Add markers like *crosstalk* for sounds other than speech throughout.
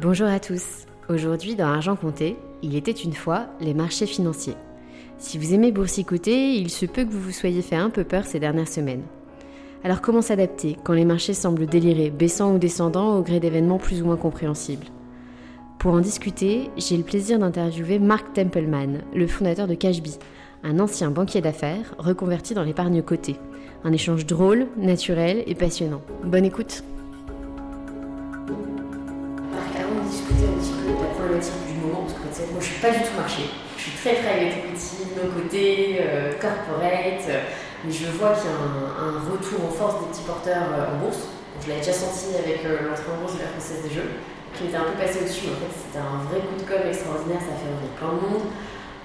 Bonjour à tous. Aujourd'hui dans Argent Compté, il était une fois les marchés financiers. Si vous aimez boursicoter, il se peut que vous vous soyez fait un peu peur ces dernières semaines. Alors comment s'adapter quand les marchés semblent délirer, baissant ou descendant au gré d'événements plus ou moins compréhensibles? Pour en discuter, j'ai le plaisir d'interviewer Mark Templeman, le fondateur de Cashbee, un ancien banquier d'affaires reconverti dans l'épargne cotée. Un échange drôle, naturel et passionnant. Bonne écoute du moment, parce que moi je suis pas du tout marché. Je suis très private equity, nos côtés, euh, corporate, euh, mais je vois qu'il y a un, retour en force des petits porteurs euh, en bourse. Je l'avais déjà senti avec euh, l'entrée en bourse de la Française des Jeux, qui était un peu passé au-dessus. En fait, c'était un vrai coup de com' extraordinaire, ça a fait revenir plein de monde.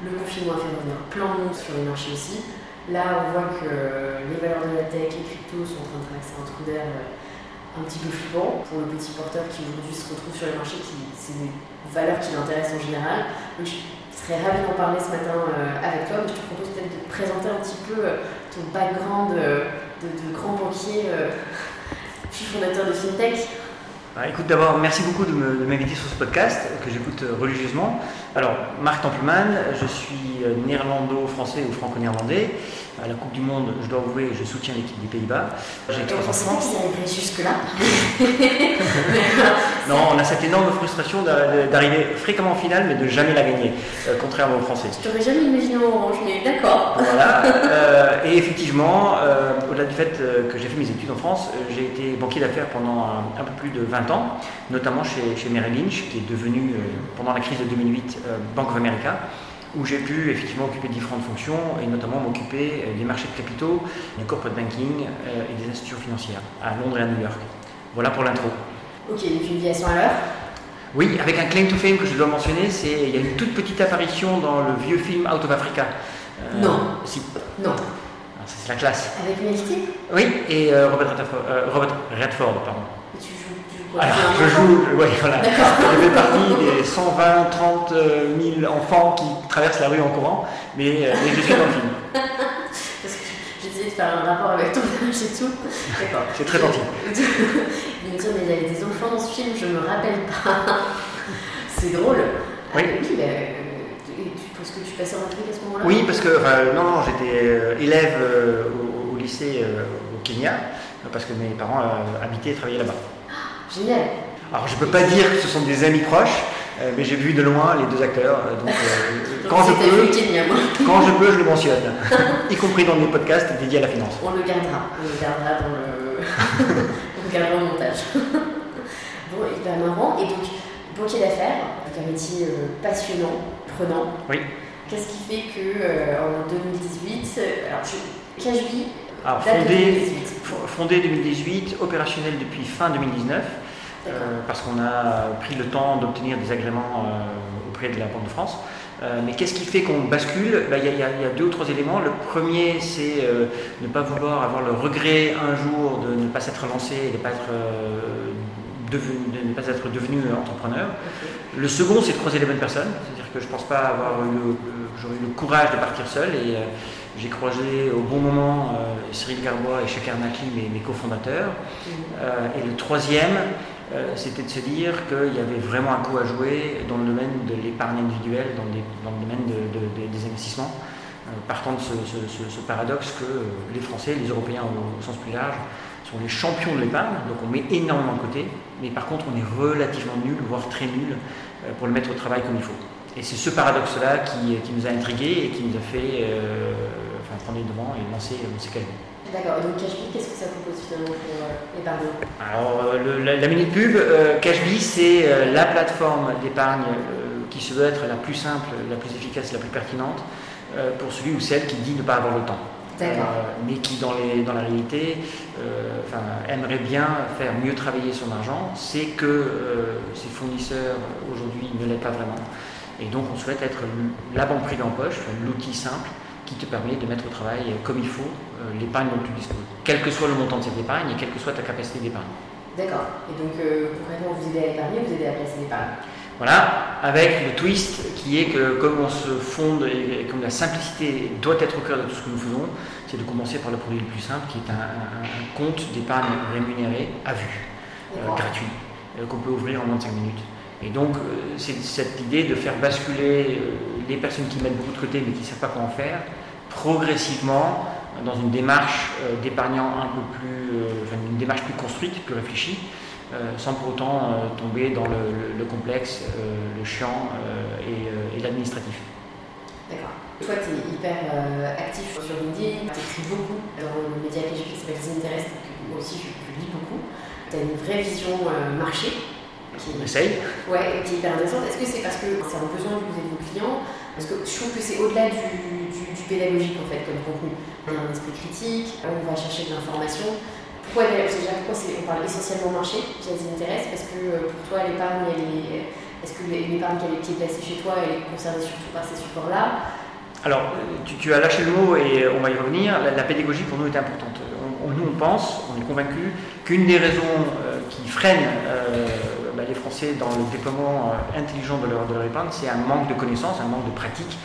Le confinement a fait revenir plein de monde sur les marchés aussi. Là, on voit que les valeurs de la tech, les cryptos sont en train de traverser un trou d'air un petit peu flippant pour le petit porteur qui aujourd'hui se retrouve sur les marchés, qui c'est des valeurs qui l'intéressent en général. Donc, je serais ravie d'en parler ce matin euh, avec toi, mais je te propose peut-être de te présenter un petit peu euh, ton background euh, de, grand banquier, euh, *laughs* puis fondateur de FinTech. Ah, écoute, d'abord, merci beaucoup de m'inviter sur ce podcast que j'écoute religieusement. Alors, Marc Templeman, je suis néerlando-français ou franco-néerlandais. À la Coupe du Monde, je dois avouer, je soutiens l'équipe des Pays-Bas. J'ai trois enfants. jusque-là. *laughs* *laughs* Non, on a cette énorme frustration d'a- d'arriver fréquemment en finale, mais de jamais la gagner, euh, contrairement aux Français. Je t'aurais jamais imaginé en orange, mais d'accord. Voilà. *laughs* euh, et effectivement, euh, au-delà du fait que j'ai fait mes études en France, j'ai été banquier d'affaires pendant un, un peu plus de 20 ans, notamment chez, chez Merrill Lynch, qui est devenu, pendant la crise de 2008, euh, Bank of America, où j'ai pu effectivement occuper différentes fonctions et notamment m'occuper euh, des marchés de capitaux, du corporate banking euh, et des institutions financières à Londres et à New York. Voilà pour l'intro. Ok, donc une vie à 100 à l'heure. Oui, avec un claim to fame que je dois mentionner, c'est il y a une toute petite apparition dans le vieux film Out of Africa. Euh, Non. Si. Non. Ça, c'est la classe. Avec Mel Oui, et euh, Robert, Redford, euh, Robert Redford, pardon. Et tu joues, tu joues quoi Alors, je joue, ouais, voilà. Je fais partie des 120, 30 000 enfants qui traversent la rue en courant, mais, euh, mais je suis dans le film. *laughs* Parce que j'essayais de faire un rapport avec ton âge et tout. D'accord. C'est très gentil. *laughs* Il me dit, mais il y avait des enfants dans ce film, je me rappelle pas. *laughs* C'est drôle. Oui. Ah, oui, euh, penses que tu passais en Afrique à ce moment-là? Oui, parce que, enfin, non, non, j'étais euh, élève au, au lycée au Kenya, parce que mes parents euh, habitaient et travaillaient là-bas. Génial. Alors, je peux pas dire que ce sont des amis proches, euh, mais j'ai vu de loin les deux acteurs, euh, donc euh, *laughs* quand, je Donc, peux, *laughs* quand je peux, je le mentionne, *laughs* y compris dans des podcasts dédiés à la finance. On le gardera. On le gardera dans le. on le gardera au montage. bon, hyper marrant. Et donc, banquier d'affaires, donc un métier passionnant, prenant. Oui. Qu'est-ce qui fait que en 2018, euh, alors je, Alors, date de fondé, 2018. f- fondé 2018, opérationnel depuis fin 2019, euh, parce qu'on a pris le temps d'obtenir des agréments euh, auprès de la Banque de France. Euh, mais qu'est-ce qui fait qu'on bascule? Ben, Il y, a- y y deux ou trois éléments. Le premier, c'est ne pas vouloir avoir le regret un jour de ne pas s'être lancé et de ne pas être de ne pas être devenu entrepreneur. Le second, c'est de croiser les bonnes personnes. C'est-à-dire que je ne pense pas avoir eu le, j'aurais eu le courage de partir seul et j'ai croisé au bon moment Cyril Garbois et Chakar Nakli, mes, mes cofondateurs. Mm. et le troisième, c'était de se dire qu'il y avait vraiment un coup à jouer dans le domaine de l'épargne individuelle, dans, le domaine des investissements. Euh, partant de ce, paradoxe que euh, les Français, les Européens au, sens plus large, sont les champions de l'épargne, donc on met énormément de côté, mais par contre on est relativement nul, voire très nul, euh, pour le mettre au travail comme il faut. Et c'est ce paradoxe-là qui, nous a intrigués et qui nous a fait enfin, prendre les devants et lancer ces calmes. D'accord, donc Cashbee, qu'est-ce que ça propose finalement pour l'épargne Alors la, la, minute pub, Cashbee c'est la plateforme d'épargne qui se veut être la plus simple, la plus efficace, la plus pertinente euh, pour celui ou celle qui dit ne pas avoir le temps. Euh, mais qui dans, les, dans la réalité euh, aimerait bien faire mieux travailler son argent, c'est que ses fournisseurs aujourd'hui ne l'aident pas vraiment. Et donc on souhaite être la banque privée en poche, l'outil simple qui te permet de mettre au travail comme il faut l'épargne dont tu disposes, quel que soit le montant de cette épargne et quelle que soit ta capacité d'épargne. D'accord. Et donc concrètement, vous aidez à épargner, vous aidez à placer l'épargne? Voilà, avec le twist qui est que comme on se fonde et comme la simplicité doit être au cœur de tout ce que nous faisons, c'est de commencer par le produit le plus simple qui est un, compte d'épargne rémunéré à vue, euh, gratuit, euh, qu'on peut ouvrir en moins de 5 minutes. Et donc, euh, c'est cette idée de faire basculer les personnes qui mettent beaucoup de côté mais qui ne savent pas comment faire, progressivement dans une démarche d'épargnant un peu plus, enfin, une démarche plus construite, plus réfléchie, euh, sans pour autant euh, tomber dans le, complexe, euh, le chiant et, l'administratif. D'accord. Toi, tu es hyper actif sur LinkedIn, tu écris beaucoup dans le média que j'ai fait qui s'appelle Zinterest, moi aussi je, lis beaucoup. Tu as une vraie vision marché. Qui, Essaye. Ouais, qui est hyper intéressante. Est-ce que c'est parce que c'est un besoin que vous êtes vos clients? Parce que je trouve que c'est au-delà du, du, du, pédagogique en fait comme contenu. Y a un esprit critique, on va chercher de l'information. Pourquoi, on parle essentiellement marché qui les intéresse Parce que euh, pour toi, l'épargne, est-ce que l'épargne qui est placée chez toi, elle est concernée surtout par ces supports-là? Alors, tu, as lâché le mot et on va y revenir. La, pédagogie pour nous est importante. nous, on pense, on est convaincu qu'une des raisons euh, qui freine euh, les Français dans le déploiement intelligent de leur, épargne, c'est un manque de connaissances, un manque de pratique.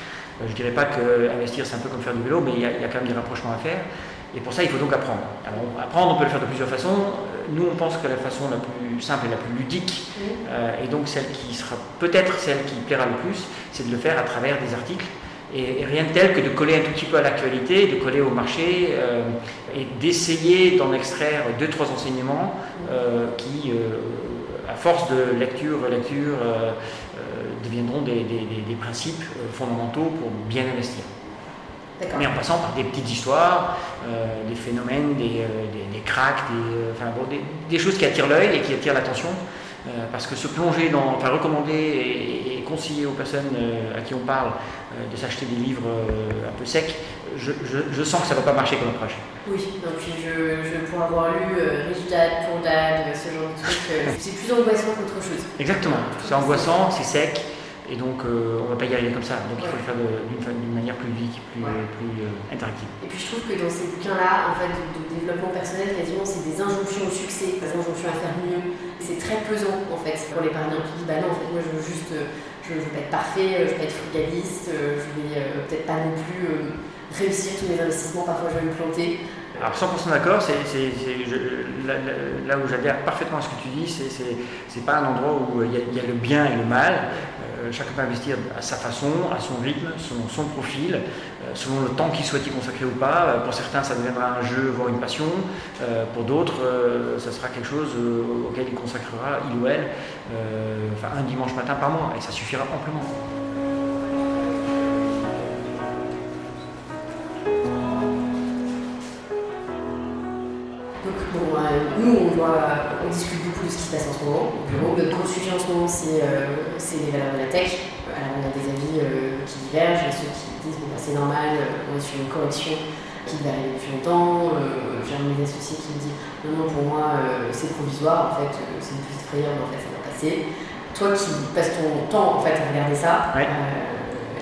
je ne dirais pas qu'investir c'est un peu comme faire du vélo, mais il y, a, quand même des rapprochements à faire. Et pour ça, il faut donc apprendre. Alors, apprendre, on peut le faire de plusieurs façons. Euh, nous, on pense que la façon la plus simple et la plus ludique, euh, et donc celle qui sera peut-être celle qui plaira le plus, c'est de le faire à travers des articles. Et, rien de tel que de coller un tout petit peu à l'actualité, de coller au marché, euh, et d'essayer d'en extraire deux, trois enseignements qui, à force de lecture, lecture, deviendront des principes fondamentaux pour bien investir mais en passant par des petites histoires, euh, des phénomènes, des, euh, des, cracks, euh, des, des, choses qui attirent l'œil et qui attirent l'attention. parce que se plonger dans, enfin recommander et, conseiller aux personnes à qui on parle de s'acheter des livres un peu secs, je, je, sens que ça ne va pas marcher comme approche. Oui, donc je, je pour avoir lu Rich Dad, Poor Dad, ce genre de trucs, *laughs* c'est plus angoissant qu'autre chose. Exactement, c'est angoissant, c'est sec. Et donc, euh, on ne va pas y arriver comme ça. Donc, il faut le faire d'une manière plus ludique, plus, plus euh, interactive. Et puis, je trouve que dans ces bouquins-là, en fait, de, développement personnel, quasiment, c'est des injonctions au succès, des injonctions à faire mieux. C'est très pesant, en fait, pour l'épargnant qui dit Bah non, en fait, moi, je veux juste, euh, je veux pas être parfait, je veux pas être frugaliste, je vais peut-être pas non plus réussir tous mes investissements, parfois je vais me planter. Alors 100% d'accord, c'est, là, où j'adhère parfaitement à ce que tu dis, c'est, pas un endroit où il y, a, le bien et le mal. Euh, chacun peut investir à sa façon, à son rythme, selon son profil, euh, selon le temps qu'il souhaite y consacrer ou pas. Euh, pour certains, ça deviendra un jeu, voire une passion. pour d'autres, ça sera quelque chose auquel il consacrera, il ou elle, un dimanche matin par mois, et ça suffira amplement. On, discute beaucoup de ce qui se passe en ce moment au bureau. Notre gros sujet en ce moment, c'est euh, les valeurs de la tech. Alors, on a des avis euh, qui divergent. Il y a ceux qui disent bon, bah, c'est normal, on est sur une correction qui devait arriver depuis longtemps. Euh, j'ai un de mes associés qui me dit non, non, pour moi, c'est provisoire. En fait, c'est une petite frayeur, mais en fait, ça va passer. Toi qui passes ton temps en fait, à regarder ça,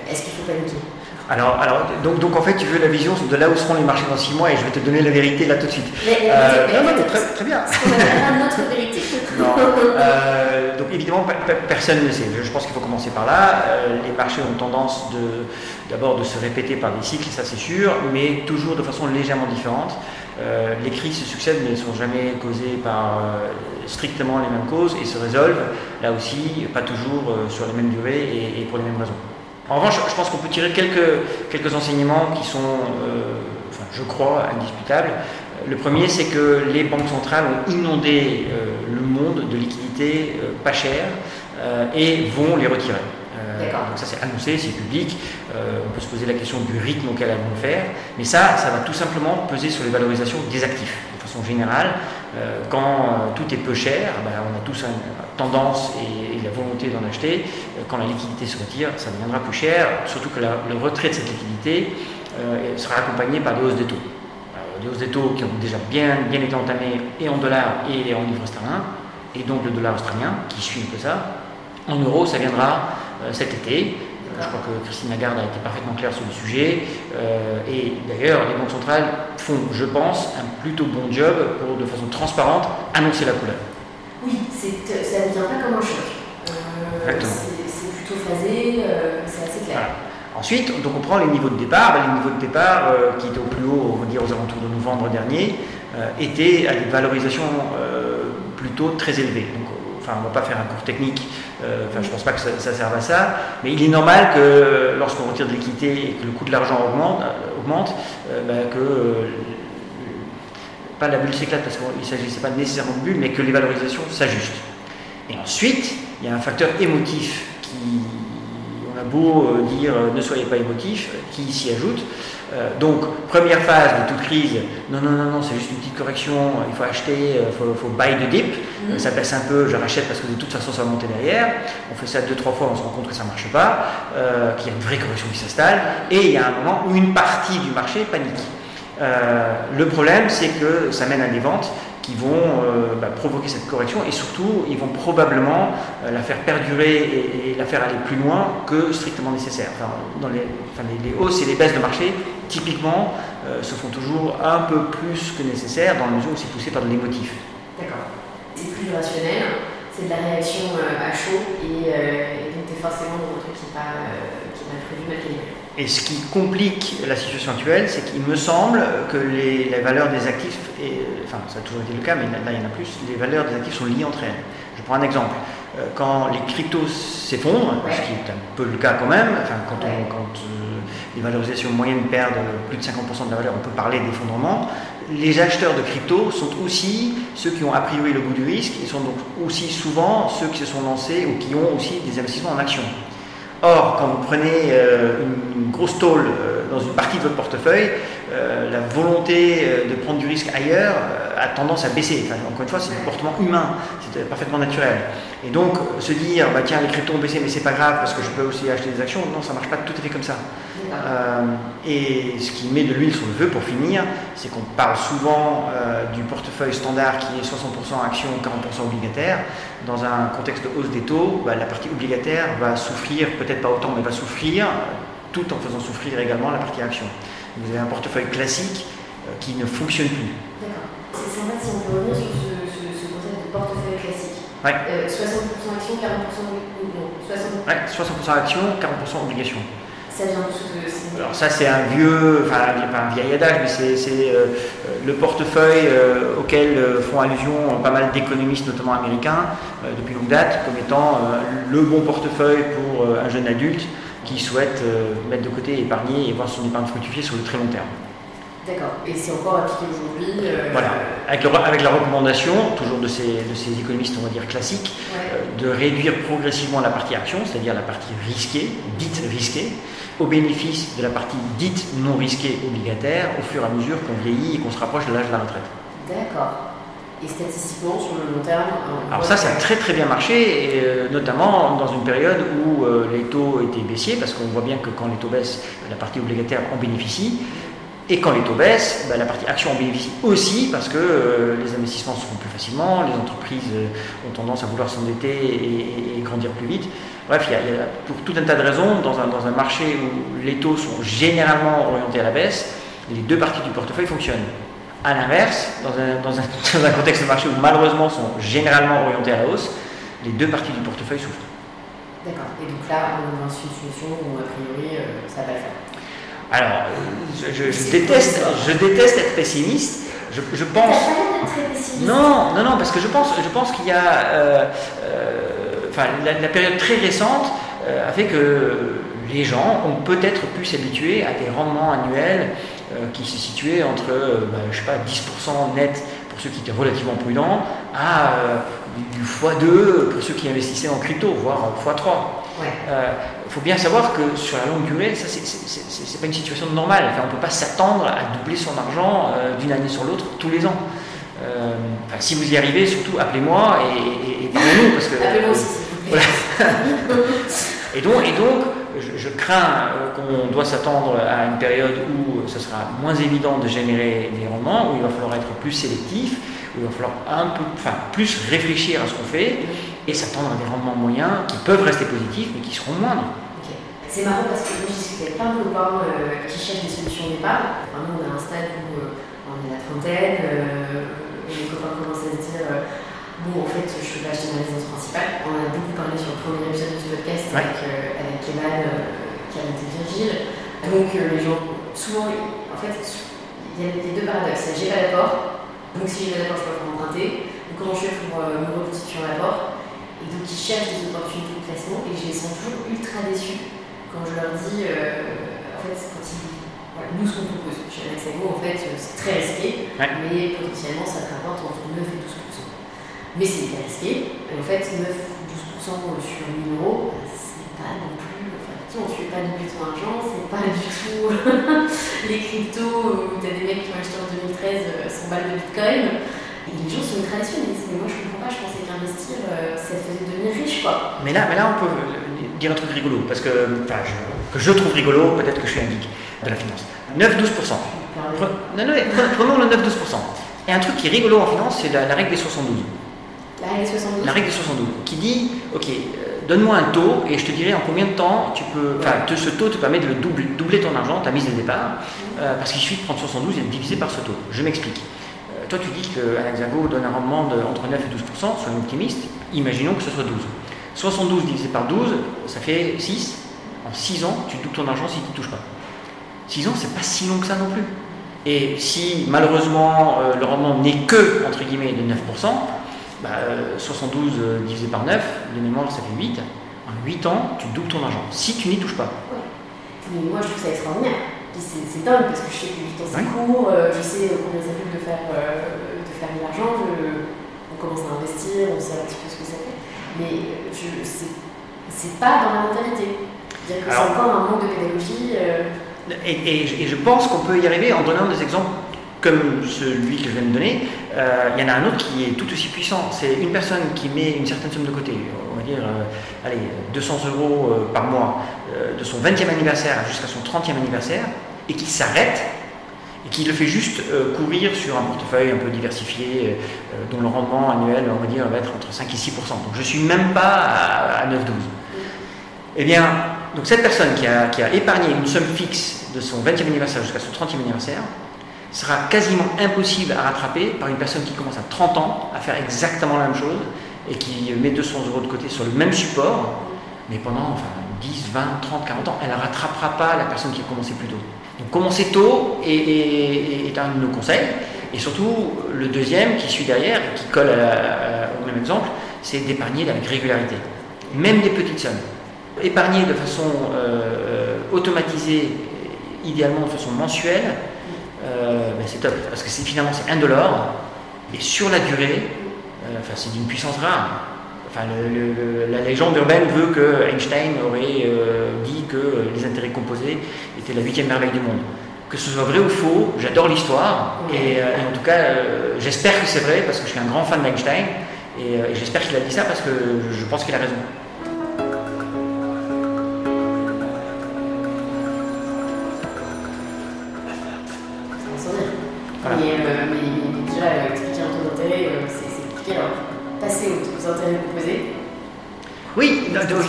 est-ce qu'il faut paniquer? Alors, alors donc, donc, en fait, tu veux la vision de là où seront les marchés dans six mois et je vais te donner la vérité là tout de suite. euh, non, non, très, très bien. Notre vérité. *laughs* Non. Euh, donc évidemment, personne ne sait. Je pense qu'il faut commencer par là. Euh, les marchés ont tendance d'abord de, se répéter par des cycles, ça c'est sûr, mais toujours de façon légèrement différente. Euh, les crises se succèdent mais ne sont jamais causées par strictement les mêmes causes et se résolvent là aussi pas toujours sur les mêmes durées et, et pour les mêmes raisons. En revanche, je pense qu'on peut tirer quelques, quelques enseignements qui sont, enfin, je crois, indiscutables. Le premier, c'est que les banques centrales ont inondé euh, le monde de liquidités euh, pas chères euh, et vont les retirer. donc ça c'est annoncé, c'est public. on peut se poser la question du rythme auquel elles vont le faire, mais ça, ça va tout simplement peser sur les valorisations des actifs. De façon générale, quand tout est peu cher, ben, on a tous une tendance et, la volonté d'en acheter. quand la liquidité se retire, ça deviendra plus cher, surtout que le retrait de cette liquidité sera accompagné par des hausses des taux des hausses des taux qui ont déjà bien, bien été entamées et en dollars et en livres sterling, et donc le dollar australien qui suit un peu ça. En euros, ça viendra euh, cet été. Je crois que Christine Lagarde a été parfaitement claire sur le sujet. Euh, et d'ailleurs, les banques centrales font, je pense, un plutôt bon job pour, de façon transparente, annoncer la couleur. Oui, ça ne vient pas comme un choc. Euh, c'est plutôt phasé, c'est assez clair. Ensuite, donc on prend les niveaux de départ. Ben, les niveaux de départ, euh, qui étaient au plus haut, on va dire aux alentours de novembre dernier, euh, étaient à des valorisations euh, plutôt très élevées. Donc, enfin, on ne va pas faire un cours technique, enfin, je ne pense pas que ça, serve à ça, mais il est normal que lorsqu'on retire de l'équité et que le coût de l'argent augmente, augmente ben, que pas la bulle s'éclate parce qu'il ne s'agissait pas nécessairement de bulle, mais que les valorisations s'ajustent. Et ensuite, il y a un facteur émotif qui a beau euh, dire euh, ne soyez pas émotif, qui s'y ajoute. Euh, donc, première phase de toute crise, non, non, non, non, c'est juste une petite correction, il faut acheter, il faut, buy the dip, mm. ça baisse un peu, je rachète parce que de toute façon ça va monter derrière. On fait ça deux, trois fois, on se rend compte que ça ne marche pas, qu'il y a une vraie correction qui s'installe, et il y a un moment où une partie du marché panique. le problème, c'est que ça mène à des ventes qui vont euh, bah, provoquer cette correction et surtout ils vont probablement euh, la faire perdurer et, la faire aller plus loin que strictement nécessaire. dans les, les, hausses et les baisses de marché, typiquement, euh, se font toujours un peu plus que nécessaire dans la mesure où c'est poussé par de l'émotif. D'accord. C'est plus rationnel, c'est de la réaction à chaud et, donc tu forcément dans un truc qui n'est pas, prévu, mal calibré. Et ce qui complique la situation actuelle, c'est qu'il me semble que les, valeurs des actifs, et, enfin ça a toujours été le cas, mais là il y en a plus, les valeurs des actifs sont liées entre elles. Je prends un exemple. Euh, quand les cryptos s'effondrent, ce qui est un peu le cas quand même, enfin, quand, quand euh, les valorisations moyennes perdent plus de 50% de la valeur, on peut parler d'effondrement. Les acheteurs de crypto sont aussi ceux qui ont a priori le goût du risque, ils sont donc aussi souvent ceux qui se sont lancés ou qui ont aussi des investissements en actions. Or, quand vous prenez euh, une, grosse tôle euh, dans une partie de votre portefeuille, euh, la volonté de prendre du risque ailleurs a tendance à baisser. encore une fois, c'est un comportement humain, c'est parfaitement naturel. Et donc, se dire, bah, tiens, les cryptos ont baissé, mais c'est pas grave parce que je peux aussi acheter des actions, non, ça marche pas tout à fait comme ça. et ce qui met de l'huile sur le feu, pour finir, c'est qu'on parle souvent du portefeuille standard qui est 60% actions, 40% obligataire dans un contexte de hausse des taux, bah, la partie obligataire va souffrir, peut-être pas autant, mais va souffrir, tout en faisant souffrir également la partie action. Vous avez un portefeuille classique euh, qui ne fonctionne plus. D'accord. C'est sympa si on peut revenir sur ce, concept de portefeuille classique. Ouais. 60% action, 40% obligation. Ouais, 60% action, 40% obligation. Alors ça c'est un vieux, enfin un vieil adage, mais c'est euh, le portefeuille euh, auquel euh, font allusion pas mal d'économistes, notamment américains, depuis longue date, comme étant le bon portefeuille pour un jeune adulte qui souhaite mettre de côté, épargner et voir son épargne fructifier sur le très long terme. D'accord. Et c'est encore appliqué aujourd'hui Voilà. Avec, la recommandation, toujours de ces, de ces, économistes, on va dire classiques, de réduire progressivement la partie action, c'est-à-dire la partie risquée, dite risquée, au bénéfice de la partie dite non risquée obligataire au fur et à mesure qu'on vieillit et qu'on se rapproche de l'âge de la retraite. D'accord. Et statistiquement, sur le long terme Alors ça, ça a très très bien marché, et, euh, notamment dans une période où euh, les taux étaient baissiers, parce qu'on voit bien que quand les taux baissent, la partie obligataire en bénéficie. Et quand les taux baissent, bah, la partie action en bénéficie aussi parce que euh, les investissements se font plus facilement, les entreprises ont tendance à vouloir s'endetter et, grandir plus vite. Bref, il y, a, pour tout un tas de raisons, dans un, dans un marché où les taux sont généralement orientés à la baisse, les deux parties du portefeuille fonctionnent. A l'inverse, dans un, *laughs* dans, un, contexte de marché où malheureusement sont généralement orientés à la hausse, les deux parties du portefeuille souffrent. D'accord. Et donc là, on est dans une situation où a priori euh, ça va le faire. Alors, je, déteste, je déteste être pessimiste. Je, je pense. Non, non, non, parce que je pense, je pense qu'il y a, euh, euh, enfin, la, période très récente a fait que les gens ont peut-être pu s'habituer à des rendements annuels euh, qui se situaient entre, euh, bah, je sais pas, 10% net pour ceux qui étaient relativement prudents, à euh, du x2 pour ceux qui investissaient en crypto, voire x3. Il faut bien savoir que sur la longue durée, ça c'est pas une situation normale. Enfin, on ne peut pas s'attendre à doubler son argent d'une année sur l'autre tous les ans. si vous y arrivez, surtout appelez-moi et, et, nous parce que. Appelez-moi aussi. *laughs* et donc, et donc je, crains euh, qu'on doit s'attendre à une période où ce sera moins évident de générer des rendements, où il va falloir être plus sélectif, où il va falloir un peu, enfin, plus réfléchir à ce qu'on fait et s'attendre à des rendements moyens qui peuvent rester positifs mais qui seront moindres. C'est marrant parce que je discutais plein de copains euh, qui cherchent des solutions d'épargne. Enfin, nous on a un stade où euh, on est à la trentaine, et les copains commencent à se dire Bon, en fait, je ne peux pas acheter ma résidence principale. On a beaucoup parlé sur le premier épisode de ce podcast avec, euh, avec euh, qui a monté Virgile. Donc, euh, les gens, souvent, en fait, il y a les deux paradoxes. J'ai pas d'apport, donc si j'ai pas d'apport, je peux pas emprunter. Donc, comment je fais pour me reconstituer un apport Et donc, ils cherchent des opportunités de placement et je les sens toujours ultra déçus quand je leur dis, en fait, quand ils nous, ce qu'on propose chez Alexago, en fait, c'est très risqué, mais potentiellement, ça te rapporte entre 9 et 12 mais c'est hyper risqué. en fait, 9-12% sur 1000 euros, c'est pas non plus. Enfin, on ne fait pas doubler ton argent, c'est pas du tout *laughs* les cryptos où tu as des mecs qui ont acheté en 2013 100 balles de bitcoin. Et les gens sont déçus, mais moi je comprends pas, je pensais qu'investir, euh, ça faisait devenir riche quoi. Mais là, mais là on peut dire un truc rigolo, parce que, enfin, je, que je trouve rigolo, peut-être que je suis un geek de la finance. 9-12%. Non, non, prenons le 9-12%. Et un truc qui est rigolo en finance, c'est la, la règle des 72. La règle 72 La règle des 72, qui dit, ok, euh, donne-moi un taux et je te dirai en combien de temps tu peux. Enfin, ce taux te permet de le doubler, doubler ton argent, ta mise de départ, euh, parce qu'il suffit de prendre 72 et de diviser par ce taux. Je m'explique. Euh, toi, tu dis qu'Alexago donne un rendement de, entre 9 et 12% soyons optimistes, imaginons que ce soit 12. 72 divisé par 12, ça fait 6. En 6 ans, tu doubles ton argent si tu ne touches pas. 6 ans, c'est pas si long que ça non plus. Et si malheureusement le rendement n'est que, entre guillemets, de 9%, bah, 72 euh, euh, divisé par 9, de mémoire ça fait 8. En 8 ans, tu doubles ton argent, si tu n'y touches pas. Ouais. Mais moi je trouve ça extraordinaire. C'est dingue parce que je sais que 8 ans c'est court, euh, je sais combien ça coûte de faire, de faire de l'argent, on commence à investir, on sait un petit peu ce que ça fait. Mais c'est pas dans la mentalité. C'est encore un manque de pédagogie. Et, et, je pense qu'on peut y arriver en donnant des exemples comme celui que je viens de donner, euh, il y en a un autre qui est tout aussi puissant. C'est une personne qui met une certaine somme de côté, on va dire, euh, allez, 200 euros euh, par mois, de son 20e anniversaire jusqu'à son 30e anniversaire, et qui s'arrête, et qui le fait juste courir sur un portefeuille un peu diversifié, dont le rendement annuel, on va dire, va être entre 5 et 6% Donc je ne suis même pas à, 9-12. Eh bien, donc cette personne qui a, qui a épargné une somme fixe de son 20e anniversaire jusqu'à son 30e anniversaire, sera quasiment impossible à rattraper par une personne qui commence à 30 ans à faire exactement la même chose et qui met 200 euros de côté sur le même support, mais pendant 10, 20, 30, 40 ans. Elle ne rattrapera pas la personne qui a commencé plus tôt. Donc commencer tôt est, un de nos conseils. Et surtout, le deuxième qui suit derrière, qui colle au même exemple, c'est d'épargner avec régularité. Même des petites sommes. Épargner de façon euh, euh, automatisée, idéalement de façon mensuelle, euh, ben, c'est top, parce que finalement c'est indolore, et sur la durée, euh, enfin, c'est d'une puissance rare. Enfin, la légende urbaine veut que Einstein aurait euh, dit que les intérêts composés étaient la huitième merveille du monde. Que ce soit vrai ou faux, j'adore l'histoire, et, en tout cas, j'espère que c'est vrai, parce que je suis un grand fan d'Einstein, et, et j'espère qu'il a dit ça, parce que je pense qu'il a raison.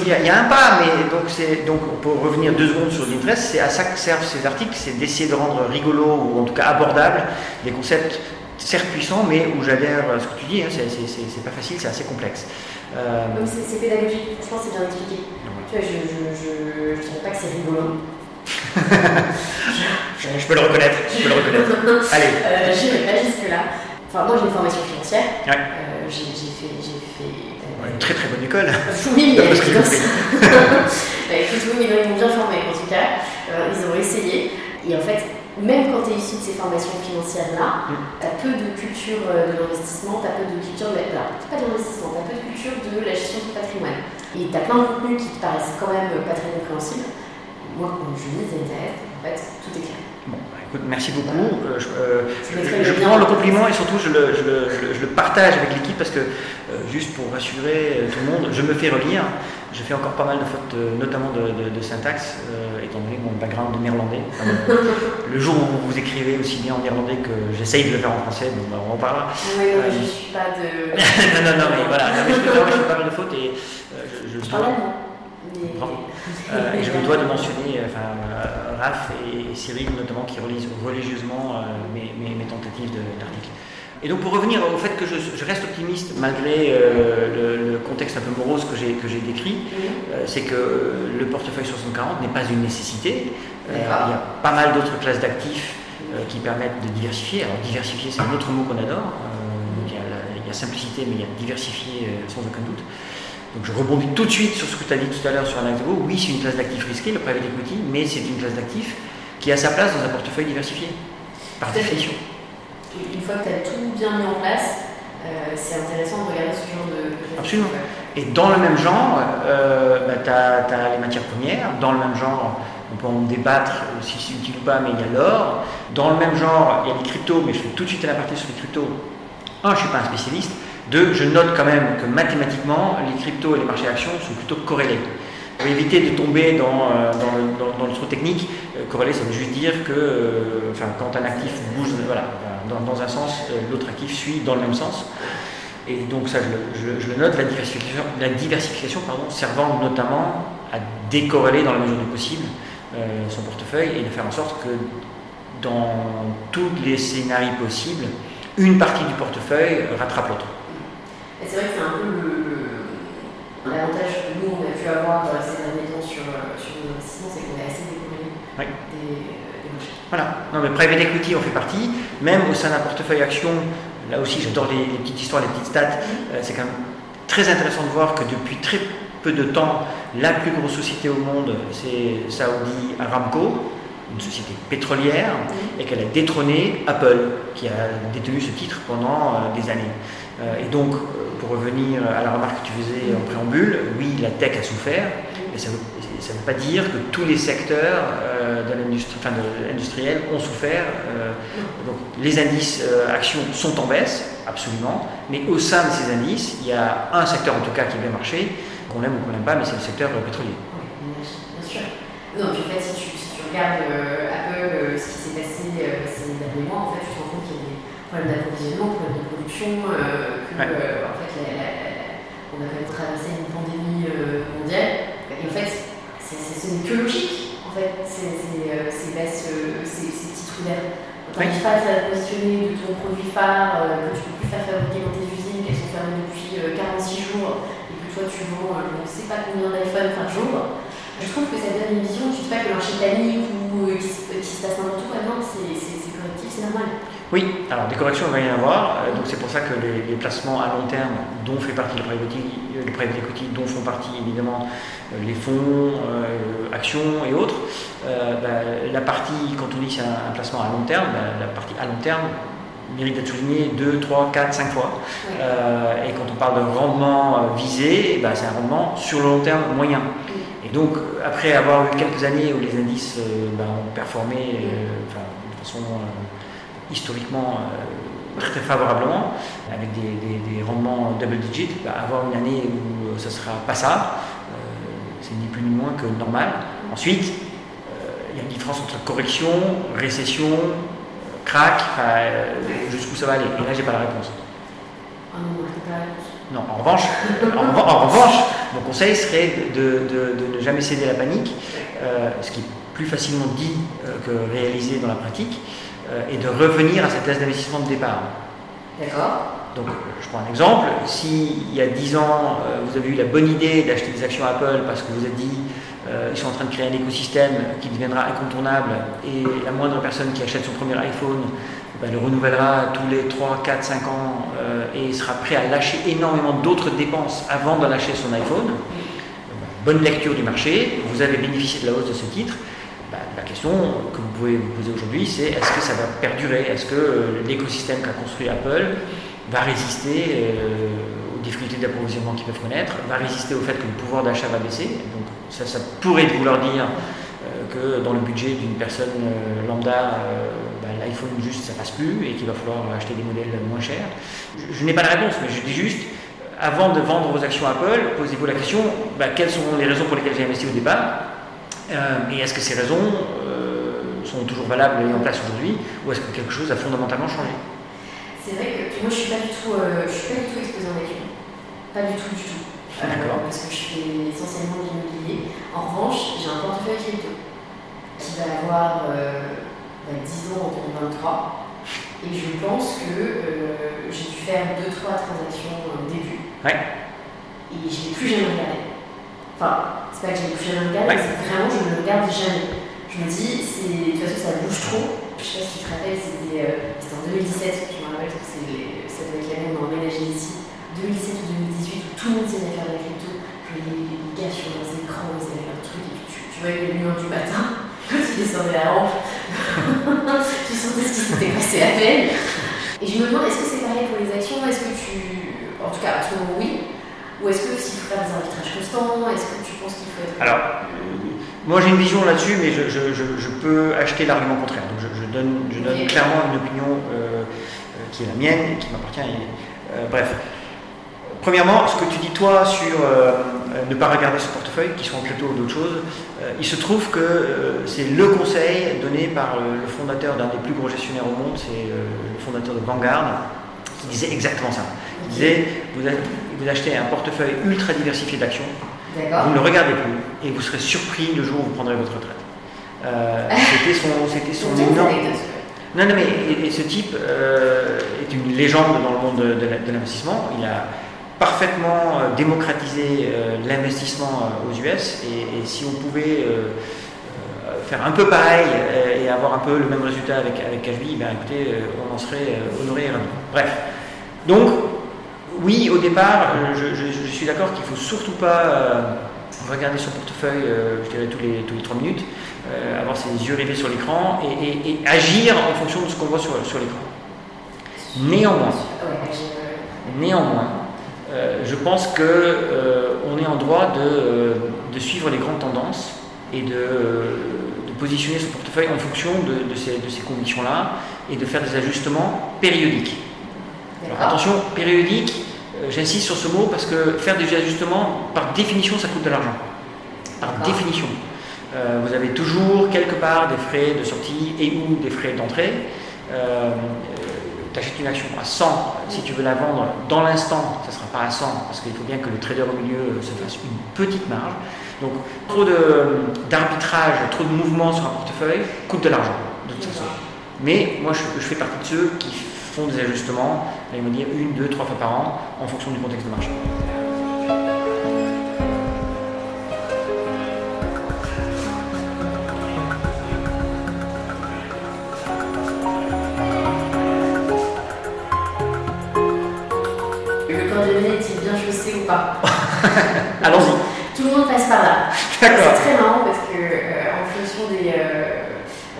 Il y, a un pas, mais donc, donc pour revenir deux secondes sur l'interest, c'est à ça que servent ces articles, c'est d'essayer de rendre rigolo ou en tout cas abordable des concepts certes puissants, mais où j'adhère à ce que tu dis, hein, c'est pas facile, c'est assez complexe. Euh... c'est pédagogique, franchement c'est bien expliqué. Tu vois, je ne dirais pas que c'est rigolo. *laughs* je, peux le reconnaître, je peux le reconnaître. Allez. Euh, je n'irai pas jusque-là. Enfin, moi j'ai une formation financière. Ouais. Euh, j'ai fait, très très bonne école. *laughs* Oui, mais écoute, oui, mais ils m'ont bien formé en tout cas. Euh, ils ont essayé. Et en fait, même quand tu es issu de ces formations financières-là, mm. tu as peu de culture euh, de l'investissement, tu as peu de culture de la... pas de l'investissement, tu as peu de culture de la gestion du patrimoine. Et tu as plein de contenus qui te paraissent quand même pas très compréhensibles. Moi, quand je lis des en fait, tout est clair. Merci beaucoup. Euh, je, euh, je, prends le compliment et surtout je le, je le partage avec l'équipe parce que, euh, juste pour rassurer tout le monde, je me fais relire. Je fais encore pas mal de fautes, notamment de, de, syntaxe, étant donné mon background de néerlandais. *laughs* le jour où vous écrivez aussi bien en néerlandais que j'essaye de le faire en français, bon, bah, on en parlera. Oui, non, je suis pas de. *laughs* non, non, non, mais voilà, mais je, fais, pas mal de fautes et je. je parle euh, et je me dois de mentionner enfin, euh, Raph et, Cyril notamment qui relisent religieusement euh, mes, mes, tentatives d'articles. Et donc pour revenir au fait que je, reste optimiste malgré le, contexte un peu morose que j'ai décrit, c'est que le portefeuille 60-40 n'est pas une nécessité. il y a pas mal d'autres classes d'actifs qui permettent de diversifier. Alors diversifier c'est un autre mot qu'on adore. il, y a il, y a simplicité mais il y a diversifier sans aucun doute. Donc je rebondis tout de suite sur ce que tu as dit tout à l'heure sur Anaxago. Oui, c'est une classe d'actifs risqués, le private equity, mais c'est une classe d'actifs qui a sa place dans un portefeuille diversifié, par définition. Une fois que tu as tout bien mis en place, euh, c'est intéressant de regarder ce genre de. Absolument. Et dans le même genre, euh, bah, tu as, les matières premières. Dans le même genre, on peut en débattre si c'est utile ou pas, mais il y a l'or. Dans le même genre, il y a les cryptos, mais je fais tout de suite à la partie sur les cryptos. Un, je ne suis pas un spécialiste. Deux, je note quand même que mathématiquement, les cryptos et les marchés actions sont plutôt corrélés. Pour éviter de tomber dans, euh, dans, le, trop technique, euh, corrélé, ça veut juste dire que euh, enfin, quand un actif bouge voilà, dans, un sens, l'autre actif suit dans le même sens. Et donc ça, je, le note, la diversification, la diversification pardon, servant notamment à décorréler dans la mesure du possible son portefeuille et de faire en sorte que dans tous les scénarios possibles, une partie du portefeuille rattrape l'autre. Et c'est vrai que c'est un peu l'avantage que nous on a pu avoir dans ces derniers temps sur, euh, sur l'investissement, c'est qu'on est assez décorrélé des, des, marchés. Voilà, non mais private equity en fait partie, même au sein d'un portefeuille action, là aussi j'adore les, petites histoires, les petites stats, mm-hmm. euh, c'est quand même très intéressant de voir que depuis très peu de temps, la plus grosse société au monde, c'est Saudi Aramco, une société pétrolière, mm-hmm. et qu'elle a détrôné Apple, qui a détenu ce titre pendant euh, des années. Et donc, pour revenir à la remarque que tu faisais en préambule, oui, la tech a souffert, mais ça ne veut, pas dire que tous les secteurs euh, de ont souffert. Euh, donc, les indices euh, actions sont en baisse, absolument, mais au sein de ces indices, il y a un secteur en tout cas qui va marcher, qu'on aime ou qu'on n'aime pas, mais c'est le secteur pétrolier. Bien sûr. Non, en fait, si tu, si tu regardes Apple, ce qui s'est passé ces derniers mois, en fait, problèmes d'approvisionnement, problèmes de production, que, en fait, on a quand même traversé une pandémie euh, mondiale. Et en fait, ce n'est que logique, en fait, ces, ces, ces baisses, euh, ces, ces petits trous d'air. Tu n'arrives pas à te positionner de ton produit phare euh, que tu ne peux plus faire fabriquer dans tes usines, qu'elles sont fermées depuis 46 jours, et que toi tu vends je ne sais pas combien d'iPhone par jour. Je trouve que ça donne une vision, je ne sais pas que le marché panique ou qu'il se passe n'importe où, ah non, c'est correctif, c'est normal. Oui, alors des corrections, il va y en avoir. Euh, donc c'est pour ça que les, placements à long terme, dont fait partie le private equity, euh, le private equity dont font partie évidemment euh, les fonds, actions et autres, bah, la partie, quand on dit c'est un, placement à long terme, bah, la partie à long terme mérite d'être soulignée 2, 3, 4, 5 fois. et quand on parle de rendement visé, bah, c'est un rendement sur le long terme moyen. Et donc, après avoir eu quelques années où les indices ont performé de façon historiquement euh, très favorablement, avec des, rendements double digit, bah, avoir une année où ce ne sera pas ça, euh, c'est ni plus ni moins que normal. Ensuite, euh, il y a une différence entre correction, récession, crack, jusqu'où ça va aller. Et là, j'ai pas la réponse. Non, pas la réponse. Non, en revanche, en, revanche, mon conseil serait de, ne jamais céder à la panique, euh, ce qui est plus facilement dit euh, que réalisé dans la pratique, euh, et de revenir à cette thèse d'investissement de départ. D'accord. Donc, je prends un exemple. Si il y a 10 ans, vous avez eu la bonne idée d'acheter des actions Apple parce que vous avez dit ils sont en train de créer un écosystème qui deviendra incontournable et la moindre personne qui achète son premier iPhone ben, le renouvellera tous les 3, 4, 5 ans euh, et sera prêt à lâcher énormément d'autres dépenses avant de lâcher son iPhone. bonne lecture du marché, vous avez bénéficié de la hausse de ce titre. Ben, la question que vous pouvez vous poser aujourd'hui, c'est est-ce que ça va perdurer? Est-ce que euh, l'écosystème qu'a construit Apple va résister euh, aux difficultés d'approvisionnement qu'ils peuvent connaître, va résister au fait que le pouvoir d'achat va baisser? Donc ça, pourrait vouloir dire que dans le budget d'une personne lambda, l'iPhone juste ça passe plus et qu'il va falloir acheter des modèles moins chers. Je, n'ai pas la réponse, mais je dis juste, avant de vendre vos actions Apple, posez-vous la question, bah, quelles sont les raisons pour lesquelles j'ai investi au départ? euh, Et est-ce que ces raisons euh, sont toujours valables et en place aujourd'hui Ou est-ce que quelque chose a fondamentalement changé? C'est vrai que moi je ne suis, pas du tout, euh, je suis pas du tout exposé en action. Pas du tout, du tout. parce que je fais essentiellement de l'immobilier. En revanche, j'ai un portefeuille crypto qui va avoir 10 ans en 2023. Et je pense que euh, j'ai dû faire 2-3 transactions au début. Ouais. Et je n'ai plus jamais regardé. Enfin, c'est pas que je n'ai plus jamais regardé, c'est vraiment je ne le regarde jamais. Je me dis, de toute façon, ça bouge trop. Je sais pas si tu te rappelles, c'était euh, en 2017, je me rappelle parce que ça doit être l'année où on a emménagé ici. 2017 ou 2018, où tout le monde s'est mis à faire de la crypto. Je voyais les gars sur leurs écrans, ils avaient leur truc, et puis tu, tu voyais les lumières du matin, *laughs* quand ils descendaient la rampe. *laughs* tu sentais ce qui s'était passé à peine. Et je me demande, est-ce que c'est pareil pour les actions? Est-ce que tu. En tout cas, à ce moment, oui. Ou est-ce que s'il faut faire des arbitrages constants, est-ce que tu penses qu'il faut être. Alors, moi j'ai une vision là-dessus, mais je, je, je, peux acheter l'argument contraire. Donc je, donne, je donne clairement une opinion euh, euh, qui est la mienne, qui m'appartient. Euh, bref. Premièrement, ce que tu dis toi sur euh, ne pas regarder ce portefeuille, qui sont plutôt d'autres choses, euh, il se trouve que euh, c'est le conseil donné par le fondateur d'un des plus gros gestionnaires au monde, c'est le fondateur de Vanguard, qui disait exactement ça. Il disait, vous, vous achetez un portefeuille ultra diversifié d'actions, vous ne le regardez plus, et vous serez surpris le jour où vous prendrez votre retraite. *laughs* c'était son, c'était son énorme... Non, non, mais et, ce type est une légende dans le monde de, de l'investissement. Il a parfaitement euh, démocratiser euh, l'investissement euh, aux US et, si on pouvait faire un peu pareil et avoir un peu le même résultat avec, avec ben écoutez, on en serait honoré et Bref. Donc, oui, au départ, je, suis d'accord qu'il ne faut surtout pas regarder son portefeuille, je dirais, tous les, tous les 3 minutes, avoir ses yeux rivés sur l'écran et, agir en fonction de ce qu'on voit sur, sur l'écran. Néanmoins, néanmoins, euh, je pense qu'on euh, est en droit euh, de, suivre les grandes tendances et de, positionner son portefeuille en fonction de, ces, conditions-là et de faire des ajustements périodiques. attention, périodique, j'insiste sur ce mot parce que faire des ajustements, par définition, ça coûte de l'argent. Par définition. vous avez toujours quelque part des frais de sortie et ou des frais d'entrée tu achètes une action à 100, si tu veux la vendre dans l'instant, ça ne sera pas à 100, parce qu'il faut bien que le trader au milieu se fasse une petite marge. Donc, trop d'arbitrage, trop de mouvements sur un portefeuille coûte de l'argent, de toute façon. Mais moi, je, je, fais partie de ceux qui font des ajustements, allez me dire une, deux, trois fois par an, en fonction du contexte de marché. *laughs* Allons-y. Tout le monde passe par là. D'accord. C'est très marrant parce que euh, en fonction des. Euh,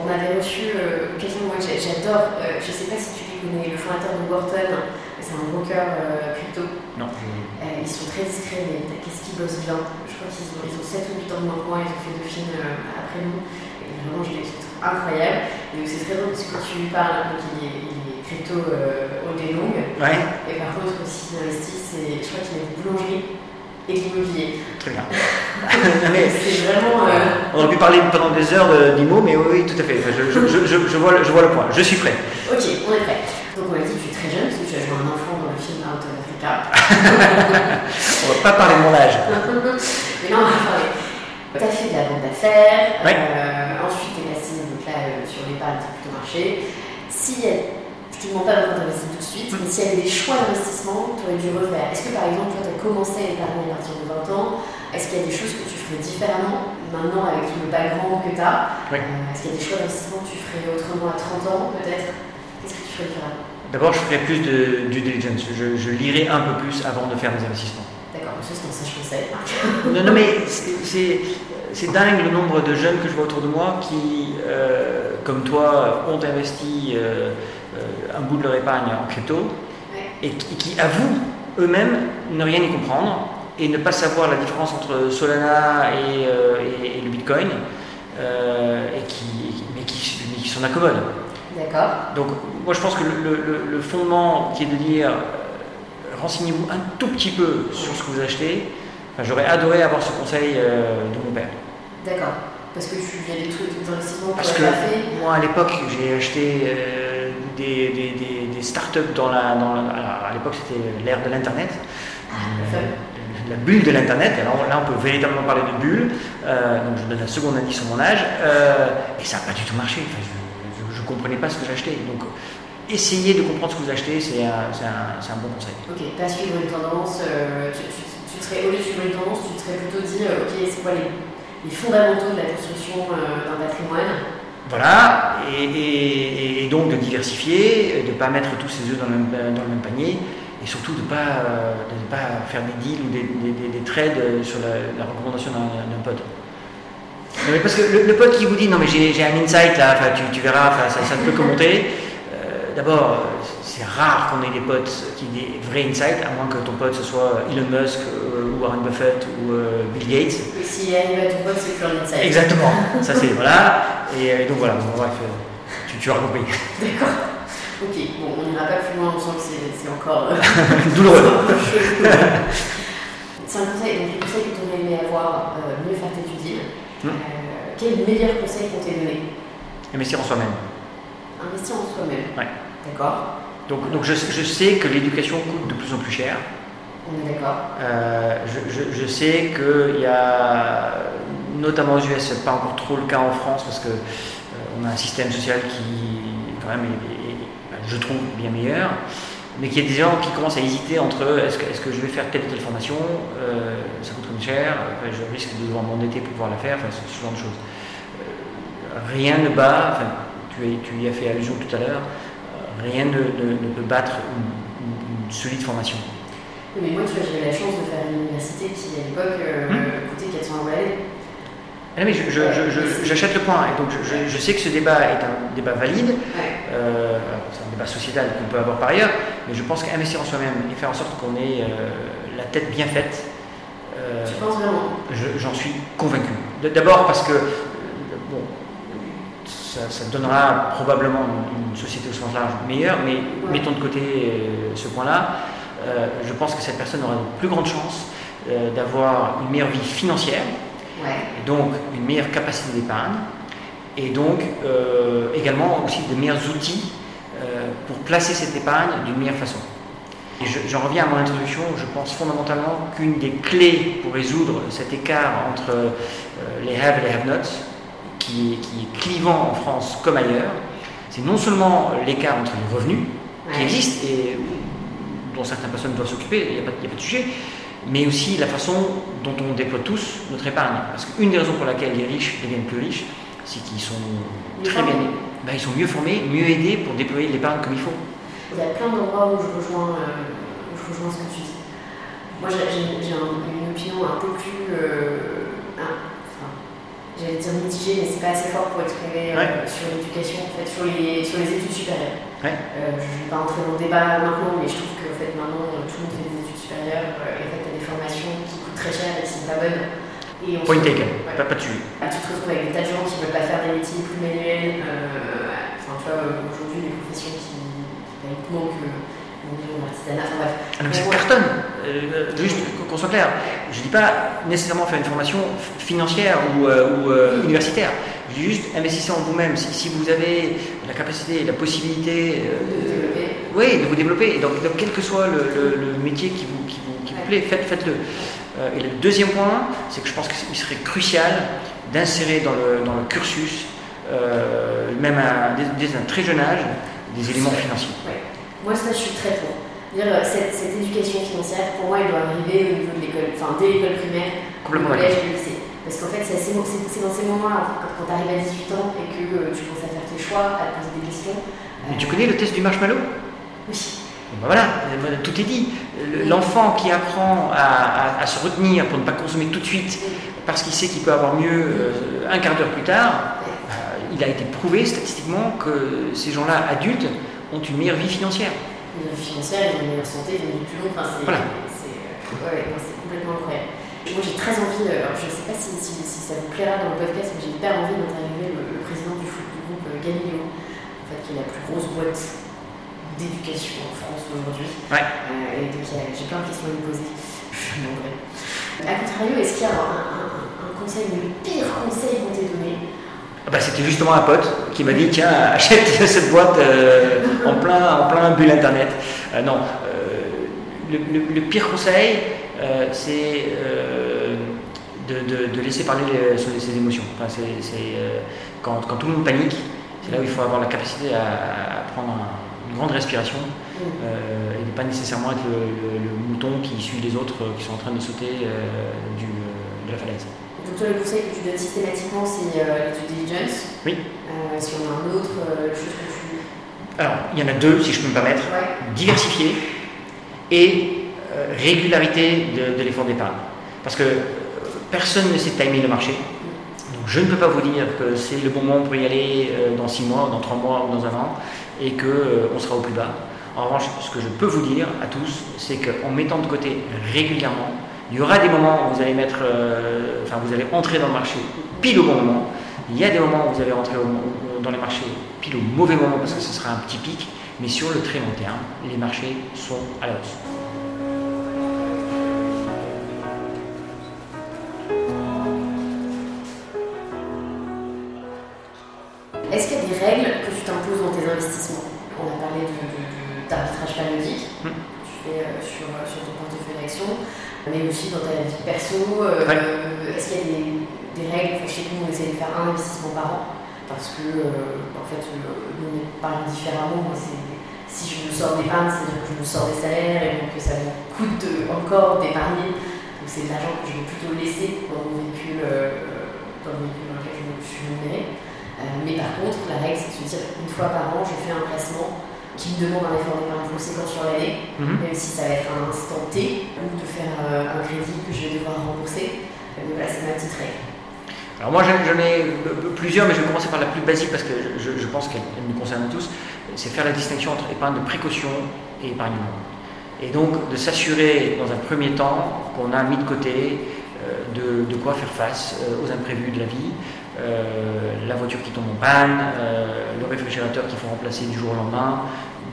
on avait reçu euh, quelqu'un, moi j'adore, je ne sais pas si tu connais, le fondateur de Wharton, c'est un broker crypto. Non. ils sont très discrets, mais qu'est-ce qu'ils bossent bien Je crois qu'ils ont, ils ont 7 ou 8 ans de moins, ils ont fait deux films après nous. Et vraiment, je les trouve incroyables. Et c'est très drôle parce que quand tu lui parles, donc il est, il est crypto au day long. Ouais. Et par contre, aussi, il investit, je crois qu'il a une boulangerie et. Très bien. *laughs* c'est vraiment. Euh, On aurait pu parler pendant des heures d'IMO, mais oui, tout à fait. Je, je, je, je, vois, je vois le point. Je suis prêt. Ok, on est prêt. Donc on a dit que tu es très jeune, parce que tu as joué un enfant dans le film Out of cas. *laughs* on va pas parler de mon âge. *laughs* Mais non, on va parler. Tu as fait de la vente d'affaires, euh, ensuite tu es passé donc là, euh, sur l'épargne, tu as plutôt marché. Si, je demande pas de investir tout de suite, mais s'il y avait des choix d'investissement, tu aurais dû refaire. Est-ce que par exemple, toi, tu as commencé à épargner à partir de 20 ans Est-ce qu'il y a des choses que tu ferais différemment maintenant avec le background que tu as Oui. Est-ce qu'il y a des choix d'investissement que tu ferais autrement à 30 ans peut-être? Qu'est-ce que tu ferais différemment D'abord, je ferai plus de due diligence. Je, je lirai un peu plus avant de faire mes investissements. D'accord, ça c'est un sage conseil. Non, non, mais c'est- dingue le nombre de jeunes que je vois autour de moi qui, euh, comme toi, ont investi euh, euh, un bout de leur épargne en crypto Ouais. et qui, qui avouent eux-mêmes ne rien y comprendre et ne pas savoir la différence entre Solana et, euh, et- et le Bitcoin euh, et qui, mais qui, s'en accommodent. D'accord. Donc, moi, je pense que le, le- le fondement qui est de dire euh, renseignez-vous un tout petit peu sur ce que vous achetez. Enfin, J'aurais adoré avoir ce conseil euh, de mon père. D'accord. Parce que tu y a des trucs d'investissement que Parce tu fait. moi, à l'époque, j'ai acheté euh, des, des, des- des startups dans la. Dans la- alors, à l'époque, c'était l'ère de l'Internet. Euh, la bulle de l'Internet. Alors là, on peut véritablement parler de bulle. Euh, donc, je donne un second indice sur mon âge. Euh, et ça n'a pas du tout marché. Enfin, je ne comprenais pas ce que j'achetais. Donc, essayez de comprendre ce que vous achetez, c'est un, bon conseil. Ok, pas suivre une tendance. tu, tu, serais, au lieu de suivre une tendance, tu serais plutôt dit ok, c'est quoi les, les fondamentaux de la construction euh, d'un patrimoine Voilà, et, donc de diversifier, de ne pas mettre tous ses œufs dans le même, panier, et surtout de ne pas, euh, pas faire des deals ou des, des- des- des trades sur la, recommandation d'un pote. Parce que le, pote qui vous dit non mais j'ai un insight là, tu, tu verras, ça, peut que monter. euh, D'abord, euh, c'est rare qu'on ait des potes qui aient des vrais insights, à moins que ton pote ce soit Elon Musk, euh, ou Warren Buffett ou euh, Bill Gates. Et si arrive à ton pote, c'est plus un insight. Exactement, *laughs* ça c'est voilà. Et euh, donc voilà, bon, bref, tu, tu as compris. D'accord. Ok, bon, on n'ira pas plus loin, on sent que c'est encore. euh, *laughs* Douloureux. c'est un conseil, donc le conseil que tu aurais aimé avoir, euh, mieux faire tes. Hmm. Euh, quel est le meilleur conseil qu'on t'ait donné Investir en soi-même. Investir en soi-même. Ouais. D'accord, Donc, donc je, je sais que l'éducation coûte de plus en plus cher. on est d'accord. Euh, je, je- je sais qu'il y a, notamment aux US, pas encore trop le cas en France parce que euh, on a un système social qui, quand même, est, est- je trouve bien meilleur. Mais qu'il y a des gens qui commencent à hésiter entre est-ce que, est-ce que je vais faire telle ou telle formation, euh, ça coûte très cher, je risque de devoir m'endetter pour pouvoir la faire, enfin, ce, ce genre de choses. Euh, rien ne bat, enfin, tu, tu y as fait allusion tout à l'heure, rien ne, ne- ne peut battre une, solide formation. Oui, Mais moi, tu vois, j'ai eu la chance de faire une université qui, à l'époque, euh, Hmm. coûtait 400 euros l'année. Ah mais je- je- je- je- j'achète le point, et donc je, sais que ce débat est un débat valide, euh, c'est un débat sociétal qu'on peut avoir par ailleurs, mais je pense qu'investir en soi-même et faire en sorte qu'on ait euh, la tête bien faite, euh, Tu penses vraiment? je- j'en suis convaincu. D'abord parce que, ça, ça donnera probablement une, une société au sens large meilleure, mais mettons de côté euh, ce point-là, euh, je pense que cette personne aura de plus grandes chances euh, d'avoir une meilleure vie financière, Ouais. et donc une meilleure capacité d'épargne, et donc également aussi de meilleurs outils pour placer cette épargne d'une meilleure façon. Et je- j'en reviens à mon introduction, je pense fondamentalement qu'une des clés pour résoudre cet écart entre les have et les have-nots, qui, qui est clivant en France comme ailleurs, c'est non seulement l'écart entre les revenus, qui existe et dont certaines personnes doivent s'occuper, il n'y a, pas- a de sujet, mais aussi la façon dont on déploie tous notre épargne. Parce qu'une des raisons pour laquelle les riches deviennent plus riches, c'est qu'ils sont Mieux très bien, formés. ben, ils sont mieux formés, mieux aidés pour déployer l'épargne comme il faut. Il y a plein d'endroits où je rejoins, euh, où je rejoins ce que tu dis. Moi, j'ai- j'ai j'ai un- une opinion un peu plus. euh, un- J'allais dire mitigée, mais c'est pas assez fort pour exprimer euh, Ouais. sur l'éducation, en fait, sur les, sur les études supérieures. Ouais. Euh, je ne vais pas entrer dans le débat maintenant, mais je trouve que en fait, maintenant, euh, tout le monde fait des études supérieures, et en fait, as des formations qui coûtent très cher et qui sont pas bonnes. Et on Point taken, Ouais. pas, pas de sujet. Ah, tu te retrouves avec des tas de gens qui ne veulent pas faire des métiers plus manuels. enfin, tu vois, aujourd'hui, des professions qui, bah, il te manque euh, l'artisanat, enfin bref. Ah mais cartonne. Euh, juste qu'on soit clair, je ne dis pas nécessairement faire une formation financière ou, euh, ou, euh, universitaire. Je dis juste investissez en vous-même. Si, si vous avez la capacité, la possibilité De. Oui, de vous développer. Et donc, quel que soit le, métier qui vous, qui vous, qui vous plaît, faites, faites-le. Et le deuxième point, c'est que je pense qu'il serait crucial d'insérer dans le, dans le cursus, euh, même à, dès, un très jeune âge, des éléments financiers. Moi, ça, je suis très pour. Cette, cette, éducation financière, pour moi, elle doit arriver au niveau de l'école, enfin dès l'école primaire, au collège le lycée. Parce qu'en fait, c'est dans ces moments-là, quand, tu arrives à 18 ans et que euh, tu commences à faire tes choix, à te poser des questions. Mais tu connais le test du marshmallow? Oui. Ben voilà, tout est dit. L'enfant qui apprend à, se retenir pour ne pas consommer tout de suite parce qu'il sait qu'il peut avoir mieux euh, un quart d'heure plus tard, euh, il a été prouvé statistiquement que ces gens-là, adultes, ont une meilleure vie financière. Une vie financière, une meilleure santé, une vie plus longue. Enfin, c'est voilà. complètement incroyable. Moi j'ai très envie, alors je ne sais pas si, ça vous plaira dans le podcast, mais j'ai hyper envie d'interviewer le, le, président du, groupe Galileo, en fait, qui est la plus grosse boîte d'éducation en France aujourd'hui. Ouais. Euh, et donc j'ai plein de questions à lui poser. *laughs* A contrario, est-ce qu'il y a un, conseil, le pire conseil qu'on t'ait donné bah, C'était justement un pote qui m'a dit tiens, *laughs* achète cette boîte euh, en, plein, en plein bulle internet. Euh, non, le, le, pire conseil, c'est de, laisser parler ses émotions. Enfin, quand, tout le monde panique, c'est là où il faut avoir la capacité à, prendre un une grande respiration euh, et ne pas nécessairement être le, mouton qui suit les autres qui sont en train de sauter euh, de la falaise. Donc toi, le conseil que tu donnes systématiquement, c'est euh, due diligence. Oui. Euh, si on a un autre, chose que tu... Alors, il y en a deux, si je peux me permettre. Diversifier et régularité de, l'effort d'épargne. Parce que personne ne sait timer le marché. Donc je ne peux pas vous dire que c'est le bon moment pour y aller dans six mois, dans trois mois ou dans un an et qu'on euh, sera au plus bas. En revanche, ce que je peux vous dire à tous, c'est qu'en mettant de côté régulièrement, il y aura des moments où vous allez mettre, euh, enfin vous allez entrer dans le marché pile au bon moment. Il y a des moments où vous allez entrer dans les marchés pile au mauvais moment parce que ce sera un petit pic, mais sur le très long terme, les marchés sont à la hausse. Est-ce qu'il y a des règles que tu t'imposes dans tes investissements? On a parlé d'arbitrage périodique hmm. Que fais euh, sur, euh, sur, ton portefeuille d'action, mais aussi dans ta vie perso. Euh, est-ce qu'il y a des, des règles Chez nous, on essaie de faire un investissement par an? Parce que, en fait, nous, on épargne différemment. Si je me sors d'épargne, c'est-à-dire que je me sors des salaires et donc ça me coûte encore d'épargner. Donc c'est de l'argent que je vais plutôt laisser dans mon véhicule, dans le véhicule dans lequel je, je suis. Euh, mais par contre, la règle, c'est de se dire une fois par an, je fais un placement qui me demande un effort d'épargne conséquent sur l'année, mhm. même si ça va être un instant T, ou de faire euh, un crédit que je vais devoir rembourser. Euh, mais voilà, c'est ma petite règle. Alors moi j'en ai plusieurs, mais je vais commencer par la plus basique parce que je, pense qu'elle nous concerne tous. C'est faire la distinction entre épargne de précaution et épargne Et donc de s'assurer dans un premier temps qu'on a mis de côté de, de, quoi faire face aux imprévus de la vie, euh, la voiture qui tombe en panne, euh, le réfrigérateur qu'il faut remplacer du jour au lendemain,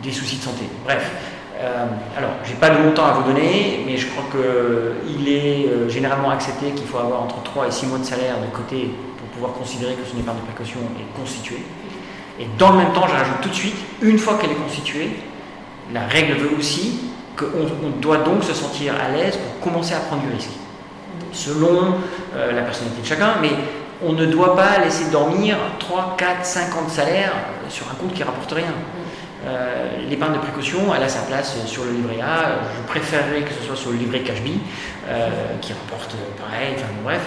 des soucis de santé. Bref. Euh, alors, je n'ai pas de montant à vous donner, mais je crois qu'il est généralement accepté qu'il faut avoir entre 3 et 6 mois de salaire de côté pour pouvoir considérer que son épargne de précaution est constituée. Et dans le même temps, je rajoute tout de suite, une fois qu'elle est constituée, la règle veut aussi qu'on doit donc se sentir à l'aise pour commencer à prendre du risque. Selon la personnalité de chacun, mais on ne doit pas laisser dormir 3, 4, 50 salaires sur un compte qui ne rapporte rien. Euh, l'épargne de précaution, elle a sa place sur le livret A. Je préférerais que ce soit sur le livret Cashby, euh, qui rapporte pareil, enfin bref,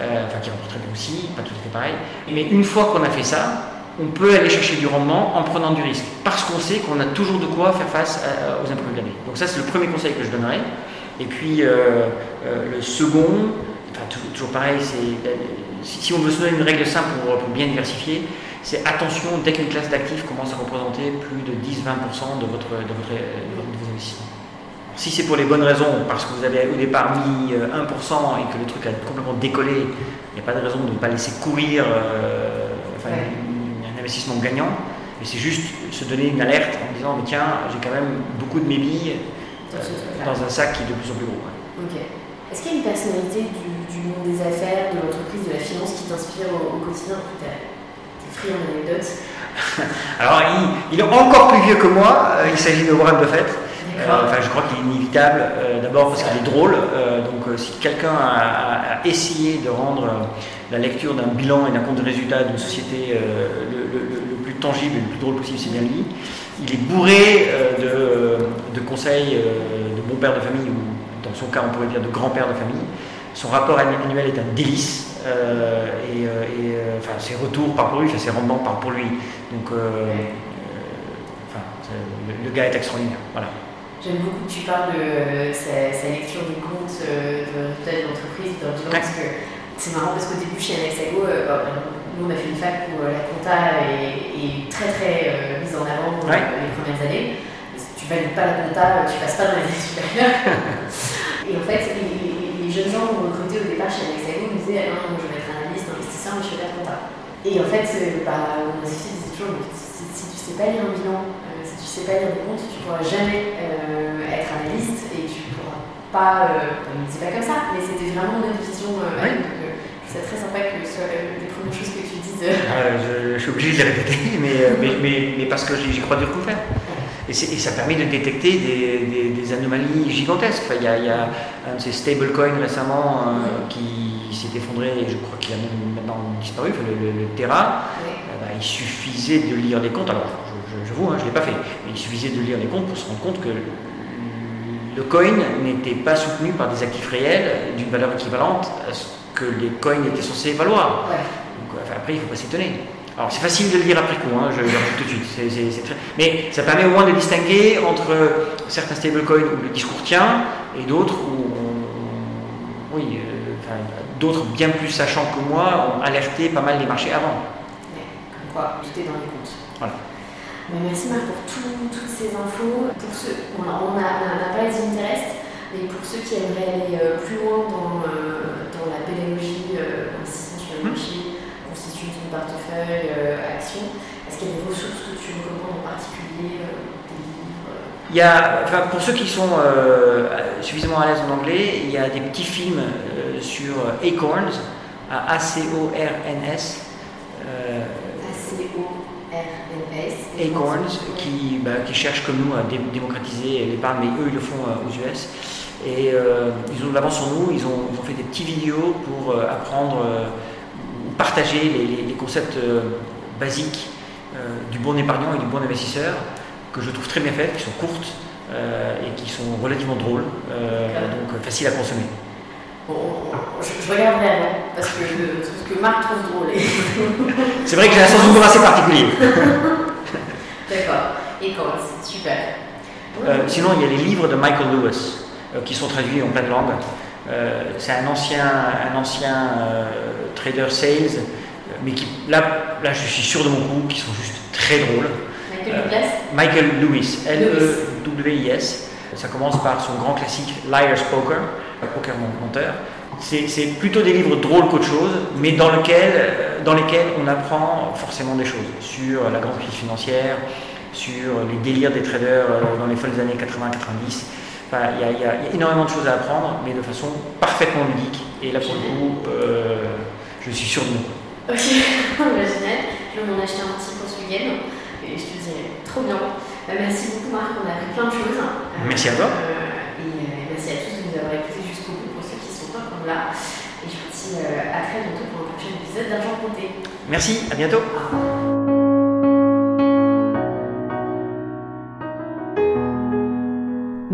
euh, enfin qui rapporte bien aussi, pas tout à fait pareil. Mais une fois qu'on a fait ça, on peut aller chercher du rendement en prenant du risque, parce qu'on sait qu'on a toujours de quoi faire face aux imprévus de l'année. Donc ça, c'est le premier conseil que je donnerais. Et puis le second, toujours pareil, c'est si, on veut se donner une règle simple pour, bien diversifier, c'est attention dès qu'une classe d'actifs commence à représenter plus de 10-20% de, votre, de, votre, vos investissements. Si c'est pour les bonnes raisons, parce que vous avez au départ mis 1% euh, et que le truc a complètement décollé, il n'y a pas de raison de ne pas laisser courir euh, un investissement gagnant. Mais c'est juste se donner une alerte en disant mais tiens, j'ai quand même beaucoup de mes billes euh, dans un sac qui est de plus en plus gros. Est-ce qu'il y a une personnalité du, des affaires, de l'entreprise, de la finance qui t'inspire au, quotidien Tu es friand d'anecdotes *laughs* Alors, il, est encore plus vieux que moi. Euh, il s'agit de Warren Buffett. Euh, enfin, je crois qu'il est inévitable. Euh, d'abord parce qu'il est drôle. donc, si quelqu'un a, essayé de rendre la lecture d'un bilan et d'un compte de résultat d'une société le, plus tangible et le plus drôle possible, c'est bien lui. Il est bourré de, conseils de bon père de famille, ou dans son cas, on pourrait dire de grand père de famille. Son rapport annuel est un délice. Euh, et, euh, euh, enfin, ses retours parlent pour lui, ses rendements parlent pour lui. Donc, enfin, le, gars est extraordinaire. Voilà. J'aime beaucoup que tu parles de sa, lecture des comptes de résultats d'entreprise, parce que c'est marrant parce qu'au début chez Alexago, nous on a fait une fac où la compta est, très très mise en avant les premières années. Si tu valides pas la compta, tu passes pas dans les années supérieures. *laughs* et en fait, jeunes gens ont recruté au départ chez Alexago me disaient ah, non, je vais être analyste, investisseur, mais je fais pas de compta. Et en fait, bah, mon associé disait toujours si, tu tu sais pas lire un bilan, euh, si tu sais pas lire des comptes, tu pourras jamais euh, être analyste et tu pourras pas. Euh, ne disait pas comme ça, mais c'était vraiment notre vision. Euh, oui. c'est très sympa que ce soit les premières choses que tu dises. Ah, je, je, suis obligé de les répéter, mais, mais, mais, mais, parce que j'y crois dur coup faire. Et, ça permet de détecter des, anomalies gigantesques. il, y a, un de ces stablecoins récemment euh, qui s'est effondré et je crois qu'il a maintenant disparu, le, Terra. Eh ben, il suffisait de lire les comptes. Alors, je, vous, hein, je ne l'ai pas fait, mais il suffisait de lire les comptes pour se rendre compte que le coin n'était pas soutenu par des actifs réels d'une valeur équivalente à ce que les coins étaient censés valoir. Donc, après, il ne faut pas s'étonner. Alors c'est facile de le dire après coup, hein, je le tout de suite. Mais ça permet au moins de distinguer entre certains stablecoins où le discours tient et d'autres où oui, euh, d'autres bien plus sachants que moi ont alerté pas mal les marchés avant. comme quoi, tout est dans les comptes. Voilà. merci Marc pour toutes ces infos. Pour ceux, on n'a pas les mais pour ceux qui aimeraient aller euh, plus loin dans, euh, dans la pédagogie, l'investissement sur le hum. marché, portefeuille, euh, action. Est-ce qu'il y a des ressources que tu recommandes en particulier euh, des livres euh? Il y a, enfin, pour ceux qui sont suffisamment à l'aise en anglais, il y a des petits films sur Acorns, A-C-O-R-N-S. A-C-O-R-N-S. Acorns, qui, bah, qui cherchent comme nous à démocratiser l'épargne, mais eux ils le font aux US. Et ils ont de l'avance sur nous, ils ont, ils ont, fait des petits vidéos pour apprendre partager les, concepts euh, basiques euh, du bon épargnant et du bon investisseur, que je trouve très bien faites, qui sont courtes euh, et qui sont relativement drôles, donc faciles à consommer. je, regarderai avant, parce que trouve que Marc trouve drôle. *laughs* c'est vrai que j'ai un sens d'humour assez particulier. *laughs* D'accord, et c'est super. sinon, il y a les livres de Michael Lewis qui sont traduits en plein de langues. C'est un ancien, un ancien trader sales, mais qui, là, là, je suis sûr de mon coup, qui sont juste très drôles. Michael euh, Lewis, L-E-W-I-S. Ça commence par son grand classique Liar's Poker, poker menteur. C'est plutôt des livres drôles qu'autre chose, mais dans, lequel, dans lesquels on apprend forcément des choses sur la grande crise financière, sur les délires des traders euh, dans les folles années 80-90. Enfin, il y, a énormément de choses à apprendre, mais de façon parfaitement ludique. Et là, pour le coup, euh, je suis sûr de nous. Ok, *laughs* génial. Je vais m'en acheter un petit pour ce week-end. Et je te dis trop bien. Bah, merci beaucoup Marc, on a appris plein de choses. merci à toi. Euh, et euh, merci à tous de nous avoir écoutés jusqu'au bout pour ceux qui sont encore là. Et je vous dis euh, à très bientôt pour un prochain épisode d'Argent Compté. Merci, à bientôt.